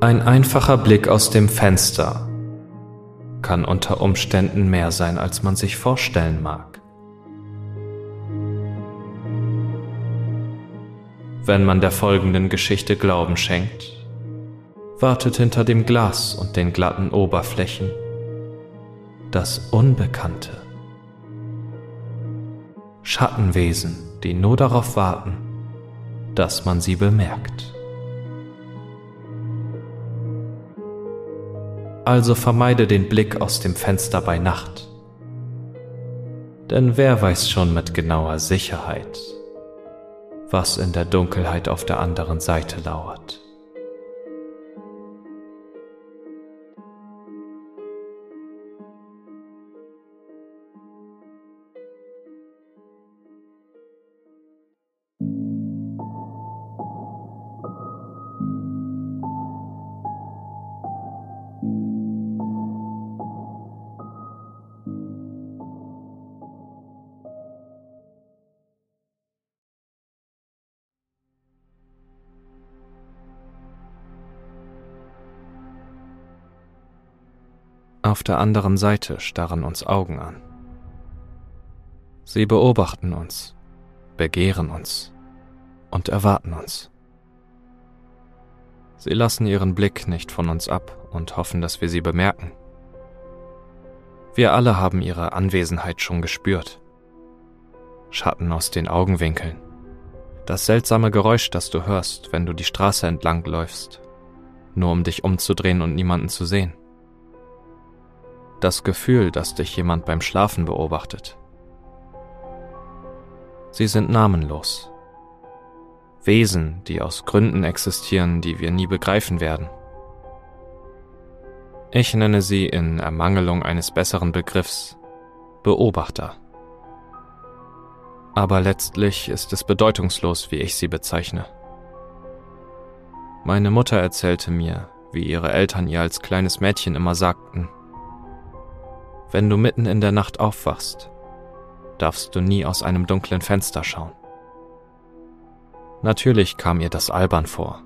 Ein einfacher Blick aus dem Fenster kann unter Umständen mehr sein, als man sich vorstellen mag. Wenn man der folgenden Geschichte Glauben schenkt, wartet hinter dem Glas und den glatten Oberflächen das Unbekannte. Schattenwesen, die nur darauf warten, dass man sie bemerkt. Also vermeide den Blick aus dem Fenster bei Nacht. Denn wer weiß schon mit genauer Sicherheit, was in der Dunkelheit auf der anderen Seite lauert. Auf der anderen Seite starren uns Augen an. Sie beobachten uns, begehren uns und erwarten uns. Sie lassen ihren Blick nicht von uns ab und hoffen, dass wir sie bemerken. Wir alle haben ihre Anwesenheit schon gespürt. Schatten aus den Augenwinkeln. Das seltsame Geräusch, das du hörst, wenn du die Straße entlang läufst, nur um dich umzudrehen und niemanden zu sehen das Gefühl, dass dich jemand beim Schlafen beobachtet. Sie sind namenlos. Wesen, die aus Gründen existieren, die wir nie begreifen werden. Ich nenne sie in Ermangelung eines besseren Begriffs Beobachter. Aber letztlich ist es bedeutungslos, wie ich sie bezeichne. Meine Mutter erzählte mir, wie ihre Eltern ihr als kleines Mädchen immer sagten, wenn du mitten in der Nacht aufwachst, darfst du nie aus einem dunklen Fenster schauen. Natürlich kam ihr das albern vor.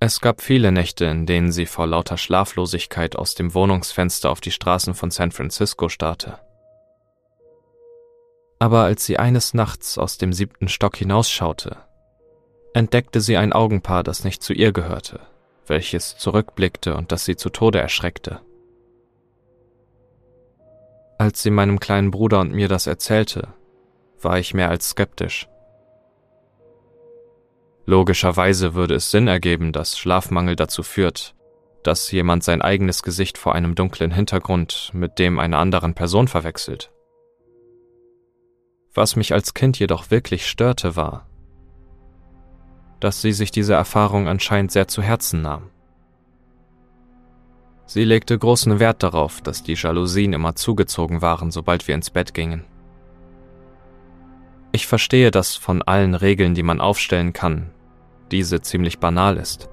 Es gab viele Nächte, in denen sie vor lauter Schlaflosigkeit aus dem Wohnungsfenster auf die Straßen von San Francisco starrte. Aber als sie eines Nachts aus dem siebten Stock hinausschaute, entdeckte sie ein Augenpaar, das nicht zu ihr gehörte, welches zurückblickte und das sie zu Tode erschreckte. Als sie meinem kleinen Bruder und mir das erzählte, war ich mehr als skeptisch. Logischerweise würde es Sinn ergeben, dass Schlafmangel dazu führt, dass jemand sein eigenes Gesicht vor einem dunklen Hintergrund mit dem einer anderen Person verwechselt. Was mich als Kind jedoch wirklich störte, war, dass sie sich diese Erfahrung anscheinend sehr zu Herzen nahm. Sie legte großen Wert darauf, dass die Jalousien immer zugezogen waren, sobald wir ins Bett gingen. Ich verstehe, dass von allen Regeln, die man aufstellen kann, diese ziemlich banal ist.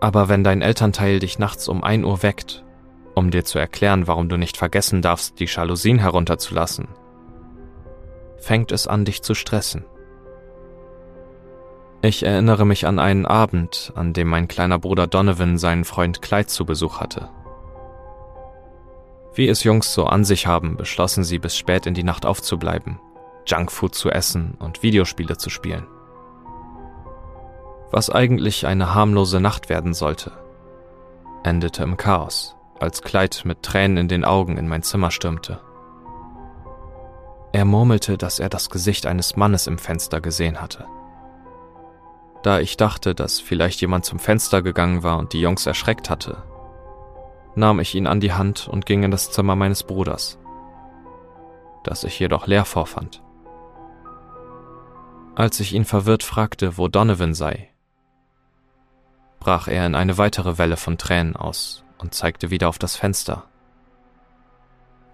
Aber wenn dein Elternteil dich nachts um ein Uhr weckt, um dir zu erklären, warum du nicht vergessen darfst, die Jalousien herunterzulassen, fängt es an, dich zu stressen. Ich erinnere mich an einen Abend, an dem mein kleiner Bruder Donovan seinen Freund Clyde zu Besuch hatte. Wie es Jungs so an sich haben, beschlossen sie bis spät in die Nacht aufzubleiben, Junkfood zu essen und Videospiele zu spielen. Was eigentlich eine harmlose Nacht werden sollte, endete im Chaos, als Clyde mit Tränen in den Augen in mein Zimmer stürmte. Er murmelte, dass er das Gesicht eines Mannes im Fenster gesehen hatte. Da ich dachte, dass vielleicht jemand zum Fenster gegangen war und die Jungs erschreckt hatte, nahm ich ihn an die Hand und ging in das Zimmer meines Bruders, das ich jedoch leer vorfand. Als ich ihn verwirrt fragte, wo Donovan sei, brach er in eine weitere Welle von Tränen aus und zeigte wieder auf das Fenster.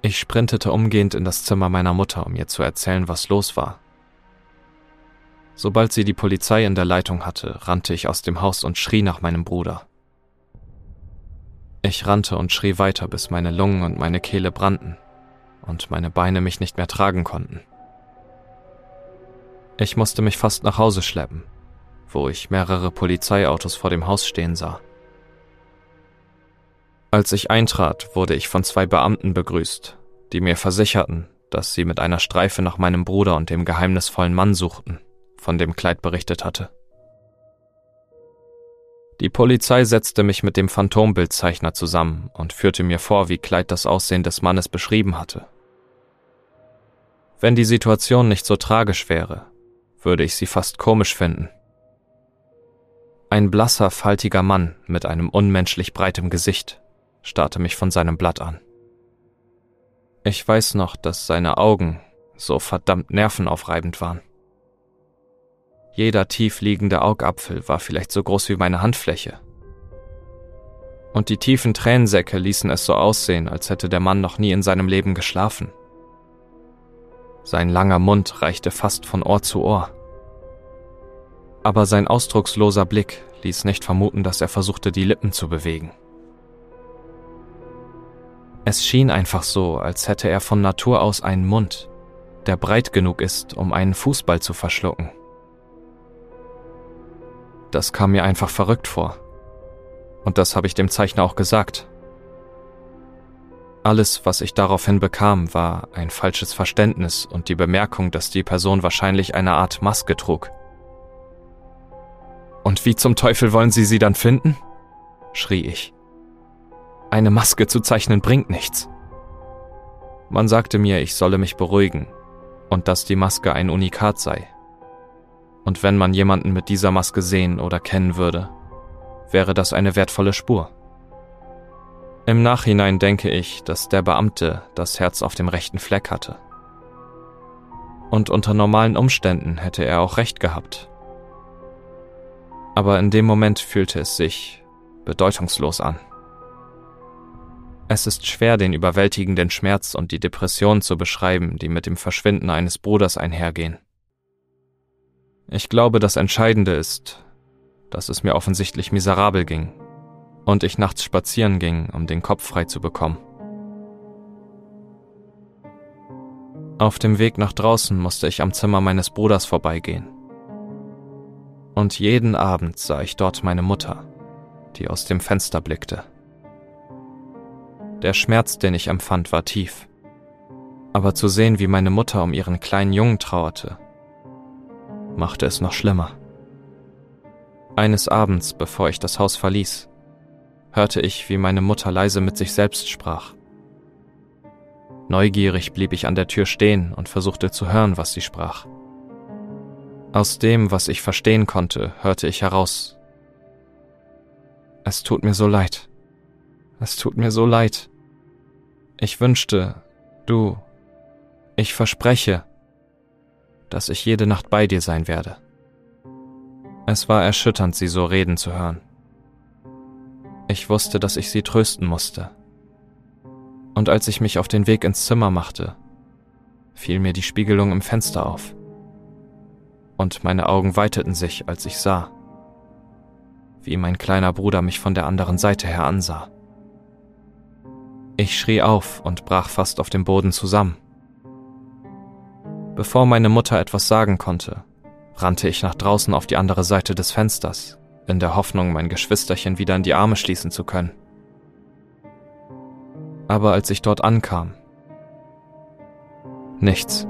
Ich sprintete umgehend in das Zimmer meiner Mutter, um ihr zu erzählen, was los war. Sobald sie die Polizei in der Leitung hatte, rannte ich aus dem Haus und schrie nach meinem Bruder. Ich rannte und schrie weiter, bis meine Lungen und meine Kehle brannten und meine Beine mich nicht mehr tragen konnten. Ich musste mich fast nach Hause schleppen, wo ich mehrere Polizeiautos vor dem Haus stehen sah. Als ich eintrat, wurde ich von zwei Beamten begrüßt, die mir versicherten, dass sie mit einer Streife nach meinem Bruder und dem geheimnisvollen Mann suchten, von dem Kleid berichtet hatte. Die Polizei setzte mich mit dem Phantombildzeichner zusammen und führte mir vor, wie Kleid das Aussehen des Mannes beschrieben hatte. Wenn die Situation nicht so tragisch wäre, würde ich sie fast komisch finden. Ein blasser, faltiger Mann mit einem unmenschlich breitem Gesicht starrte mich von seinem Blatt an. Ich weiß noch, dass seine Augen so verdammt nervenaufreibend waren. Jeder tief liegende Augapfel war vielleicht so groß wie meine Handfläche. Und die tiefen Tränensäcke ließen es so aussehen, als hätte der Mann noch nie in seinem Leben geschlafen. Sein langer Mund reichte fast von Ohr zu Ohr. Aber sein ausdrucksloser Blick ließ nicht vermuten, dass er versuchte, die Lippen zu bewegen. Es schien einfach so, als hätte er von Natur aus einen Mund, der breit genug ist, um einen Fußball zu verschlucken. Das kam mir einfach verrückt vor. Und das habe ich dem Zeichner auch gesagt. Alles, was ich daraufhin bekam, war ein falsches Verständnis und die Bemerkung, dass die Person wahrscheinlich eine Art Maske trug. Und wie zum Teufel wollen Sie sie dann finden? schrie ich. Eine Maske zu zeichnen bringt nichts. Man sagte mir, ich solle mich beruhigen und dass die Maske ein Unikat sei, und wenn man jemanden mit dieser Maske sehen oder kennen würde, wäre das eine wertvolle Spur. Im Nachhinein denke ich, dass der Beamte das Herz auf dem rechten Fleck hatte. Und unter normalen Umständen hätte er auch recht gehabt. Aber in dem Moment fühlte es sich bedeutungslos an. Es ist schwer, den überwältigenden Schmerz und die Depression zu beschreiben, die mit dem Verschwinden eines Bruders einhergehen. Ich glaube, das Entscheidende ist, dass es mir offensichtlich miserabel ging und ich nachts spazieren ging, um den Kopf frei zu bekommen. Auf dem Weg nach draußen musste ich am Zimmer meines Bruders vorbeigehen. Und jeden Abend sah ich dort meine Mutter, die aus dem Fenster blickte. Der Schmerz, den ich empfand, war tief. Aber zu sehen, wie meine Mutter um ihren kleinen Jungen trauerte, machte es noch schlimmer. Eines Abends, bevor ich das Haus verließ, hörte ich, wie meine Mutter leise mit sich selbst sprach. Neugierig blieb ich an der Tür stehen und versuchte zu hören, was sie sprach. Aus dem, was ich verstehen konnte, hörte ich heraus. Es tut mir so leid. Es tut mir so leid. Ich wünschte, du, ich verspreche, dass ich jede Nacht bei dir sein werde. Es war erschütternd, sie so reden zu hören. Ich wusste, dass ich sie trösten musste. Und als ich mich auf den Weg ins Zimmer machte, fiel mir die Spiegelung im Fenster auf. Und meine Augen weiteten sich, als ich sah, wie mein kleiner Bruder mich von der anderen Seite her ansah. Ich schrie auf und brach fast auf dem Boden zusammen. Bevor meine Mutter etwas sagen konnte, rannte ich nach draußen auf die andere Seite des Fensters, in der Hoffnung, mein Geschwisterchen wieder in die Arme schließen zu können. Aber als ich dort ankam, nichts.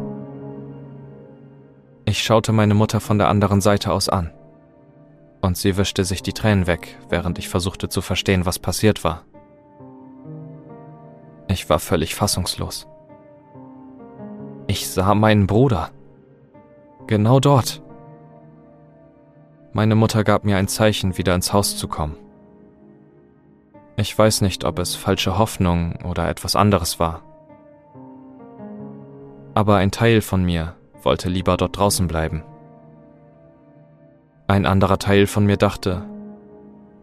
Ich schaute meine Mutter von der anderen Seite aus an, und sie wischte sich die Tränen weg, während ich versuchte zu verstehen, was passiert war. Ich war völlig fassungslos. Ich sah meinen Bruder. Genau dort. Meine Mutter gab mir ein Zeichen, wieder ins Haus zu kommen. Ich weiß nicht, ob es falsche Hoffnung oder etwas anderes war. Aber ein Teil von mir wollte lieber dort draußen bleiben. Ein anderer Teil von mir dachte,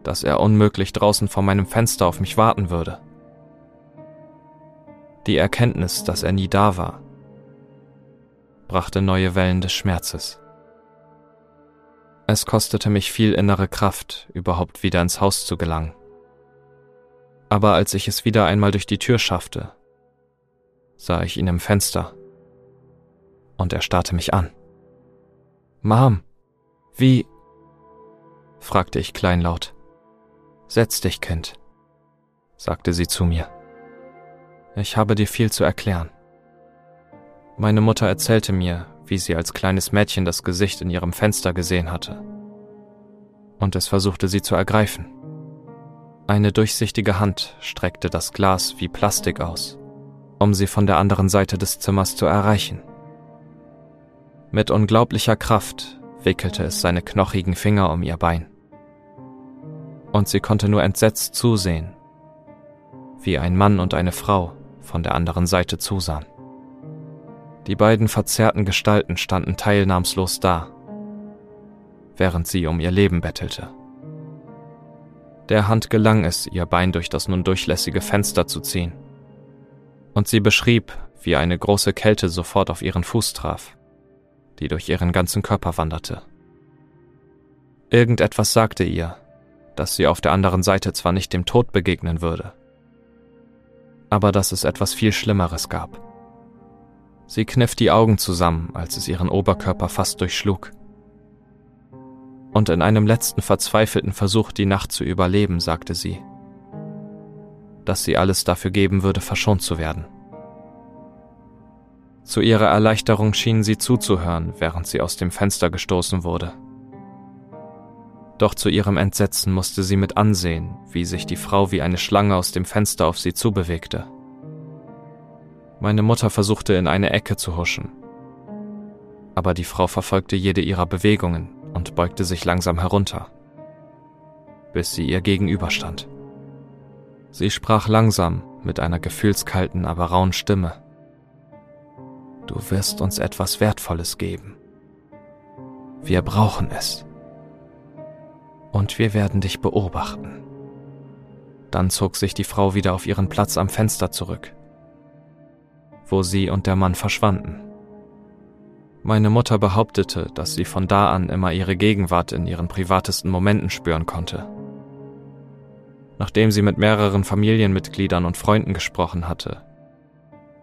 dass er unmöglich draußen vor meinem Fenster auf mich warten würde. Die Erkenntnis, dass er nie da war, brachte neue Wellen des Schmerzes. Es kostete mich viel innere Kraft, überhaupt wieder ins Haus zu gelangen. Aber als ich es wieder einmal durch die Tür schaffte, sah ich ihn im Fenster und er starrte mich an. Mom, wie, fragte ich kleinlaut. Setz dich, Kind, sagte sie zu mir. Ich habe dir viel zu erklären. Meine Mutter erzählte mir, wie sie als kleines Mädchen das Gesicht in ihrem Fenster gesehen hatte. Und es versuchte sie zu ergreifen. Eine durchsichtige Hand streckte das Glas wie Plastik aus, um sie von der anderen Seite des Zimmers zu erreichen. Mit unglaublicher Kraft wickelte es seine knochigen Finger um ihr Bein. Und sie konnte nur entsetzt zusehen, wie ein Mann und eine Frau von der anderen Seite zusahen. Die beiden verzerrten Gestalten standen teilnahmslos da, während sie um ihr Leben bettelte. Der Hand gelang es, ihr Bein durch das nun durchlässige Fenster zu ziehen. Und sie beschrieb, wie eine große Kälte sofort auf ihren Fuß traf, die durch ihren ganzen Körper wanderte. Irgendetwas sagte ihr, dass sie auf der anderen Seite zwar nicht dem Tod begegnen würde, aber dass es etwas viel Schlimmeres gab. Sie kniff die Augen zusammen, als es ihren Oberkörper fast durchschlug. Und in einem letzten verzweifelten Versuch, die Nacht zu überleben, sagte sie, dass sie alles dafür geben würde, verschont zu werden. Zu ihrer Erleichterung schien sie zuzuhören, während sie aus dem Fenster gestoßen wurde. Doch zu ihrem Entsetzen musste sie mit ansehen, wie sich die Frau wie eine Schlange aus dem Fenster auf sie zubewegte. Meine Mutter versuchte in eine Ecke zu huschen. Aber die Frau verfolgte jede ihrer Bewegungen und beugte sich langsam herunter, bis sie ihr gegenüberstand. Sie sprach langsam mit einer gefühlskalten, aber rauen Stimme. Du wirst uns etwas Wertvolles geben. Wir brauchen es. Und wir werden dich beobachten. Dann zog sich die Frau wieder auf ihren Platz am Fenster zurück wo sie und der Mann verschwanden. Meine Mutter behauptete, dass sie von da an immer ihre Gegenwart in ihren privatesten Momenten spüren konnte. Nachdem sie mit mehreren Familienmitgliedern und Freunden gesprochen hatte,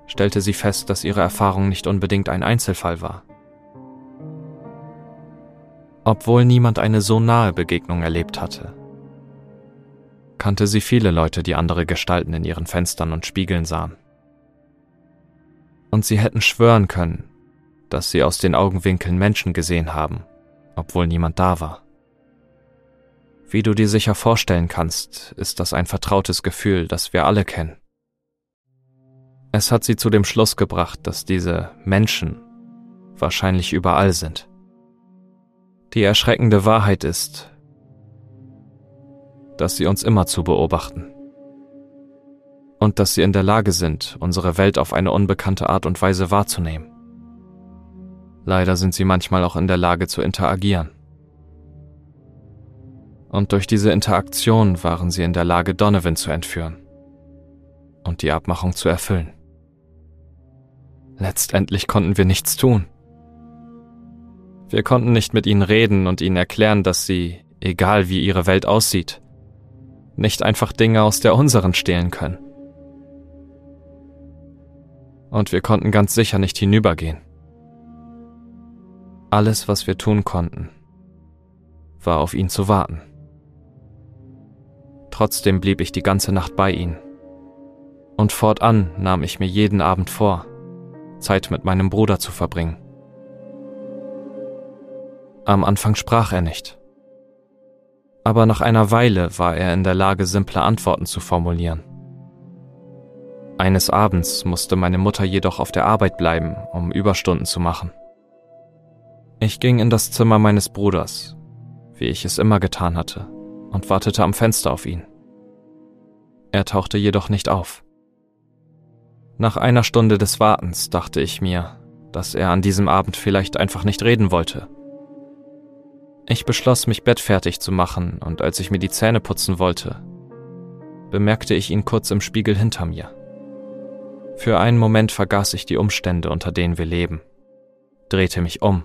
stellte sie fest, dass ihre Erfahrung nicht unbedingt ein Einzelfall war. Obwohl niemand eine so nahe Begegnung erlebt hatte, kannte sie viele Leute, die andere Gestalten in ihren Fenstern und Spiegeln sahen und sie hätten schwören können, dass sie aus den Augenwinkeln Menschen gesehen haben, obwohl niemand da war. Wie du dir sicher vorstellen kannst, ist das ein vertrautes Gefühl, das wir alle kennen. Es hat sie zu dem Schluss gebracht, dass diese Menschen wahrscheinlich überall sind. Die erschreckende Wahrheit ist, dass sie uns immer zu beobachten und dass sie in der Lage sind, unsere Welt auf eine unbekannte Art und Weise wahrzunehmen. Leider sind sie manchmal auch in der Lage zu interagieren. Und durch diese Interaktion waren sie in der Lage, Donovan zu entführen und die Abmachung zu erfüllen. Letztendlich konnten wir nichts tun. Wir konnten nicht mit ihnen reden und ihnen erklären, dass sie, egal wie ihre Welt aussieht, nicht einfach Dinge aus der unseren stehlen können und wir konnten ganz sicher nicht hinübergehen. Alles, was wir tun konnten, war auf ihn zu warten. Trotzdem blieb ich die ganze Nacht bei ihm. Und fortan nahm ich mir jeden Abend vor, Zeit mit meinem Bruder zu verbringen. Am Anfang sprach er nicht. Aber nach einer Weile war er in der Lage, simple Antworten zu formulieren. Eines Abends musste meine Mutter jedoch auf der Arbeit bleiben, um Überstunden zu machen. Ich ging in das Zimmer meines Bruders, wie ich es immer getan hatte, und wartete am Fenster auf ihn. Er tauchte jedoch nicht auf. Nach einer Stunde des Wartens dachte ich mir, dass er an diesem Abend vielleicht einfach nicht reden wollte. Ich beschloss, mich bettfertig zu machen, und als ich mir die Zähne putzen wollte, bemerkte ich ihn kurz im Spiegel hinter mir. Für einen Moment vergaß ich die Umstände, unter denen wir leben, drehte mich um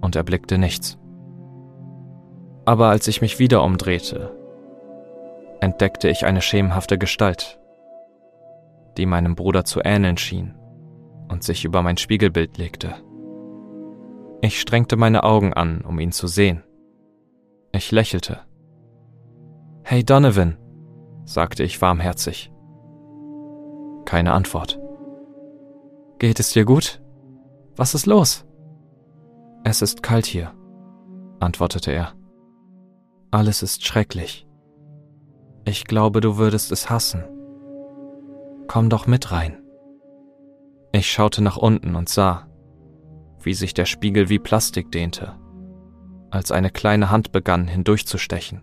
und erblickte nichts. Aber als ich mich wieder umdrehte, entdeckte ich eine schemenhafte Gestalt, die meinem Bruder zu ähneln schien und sich über mein Spiegelbild legte. Ich strengte meine Augen an, um ihn zu sehen, Ich lächelte. Hey Donovan, sagte ich warmherzig. Keine Antwort. Geht es dir gut? Was ist los? Es ist kalt hier, antwortete er. Alles ist schrecklich. Ich glaube, du würdest es hassen. Komm doch mit rein. Ich schaute nach unten und sah, wie sich der Spiegel wie Plastik dehnte, als eine kleine Hand begann hindurchzustechen.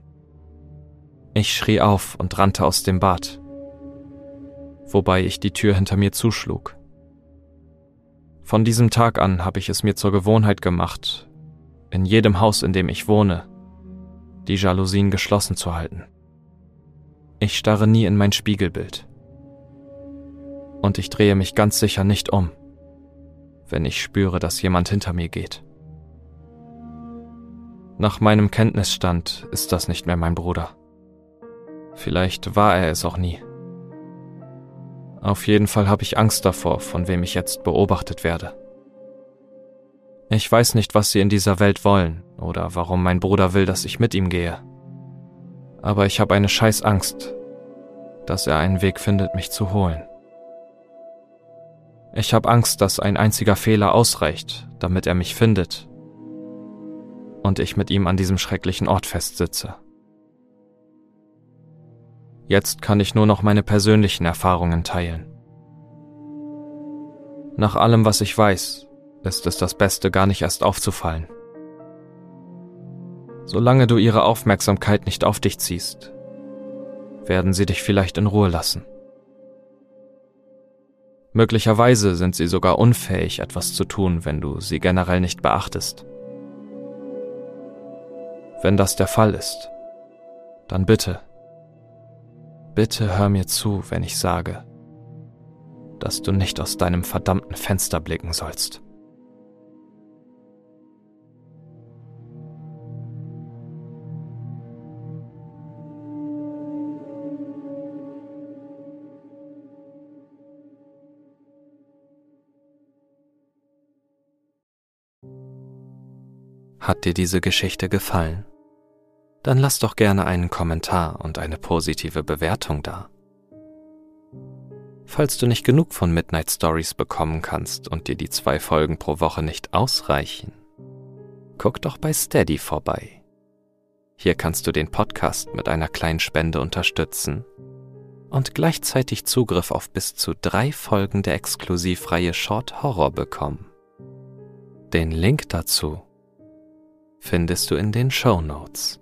Ich schrie auf und rannte aus dem Bad, wobei ich die Tür hinter mir zuschlug. Von diesem Tag an habe ich es mir zur Gewohnheit gemacht, in jedem Haus, in dem ich wohne, die Jalousien geschlossen zu halten. Ich starre nie in mein Spiegelbild. Und ich drehe mich ganz sicher nicht um, wenn ich spüre, dass jemand hinter mir geht. Nach meinem Kenntnisstand ist das nicht mehr mein Bruder. Vielleicht war er es auch nie. Auf jeden Fall habe ich Angst davor, von wem ich jetzt beobachtet werde. Ich weiß nicht, was sie in dieser Welt wollen oder warum mein Bruder will, dass ich mit ihm gehe. Aber ich habe eine scheiß Angst, dass er einen Weg findet, mich zu holen. Ich habe Angst, dass ein einziger Fehler ausreicht, damit er mich findet und ich mit ihm an diesem schrecklichen Ort festsitze. Jetzt kann ich nur noch meine persönlichen Erfahrungen teilen. Nach allem, was ich weiß, ist es das Beste, gar nicht erst aufzufallen. Solange du ihre Aufmerksamkeit nicht auf dich ziehst, werden sie dich vielleicht in Ruhe lassen. Möglicherweise sind sie sogar unfähig, etwas zu tun, wenn du sie generell nicht beachtest. Wenn das der Fall ist, dann bitte Bitte hör mir zu, wenn ich sage, dass du nicht aus deinem verdammten Fenster blicken sollst. Hat dir diese Geschichte gefallen? Dann lass doch gerne einen Kommentar und eine positive Bewertung da. Falls du nicht genug von Midnight Stories bekommen kannst und dir die zwei Folgen pro Woche nicht ausreichen, guck doch bei Steady vorbei. Hier kannst du den Podcast mit einer kleinen Spende unterstützen und gleichzeitig Zugriff auf bis zu drei Folgen der Exklusivreihe Short Horror bekommen. Den Link dazu findest du in den Show Notes.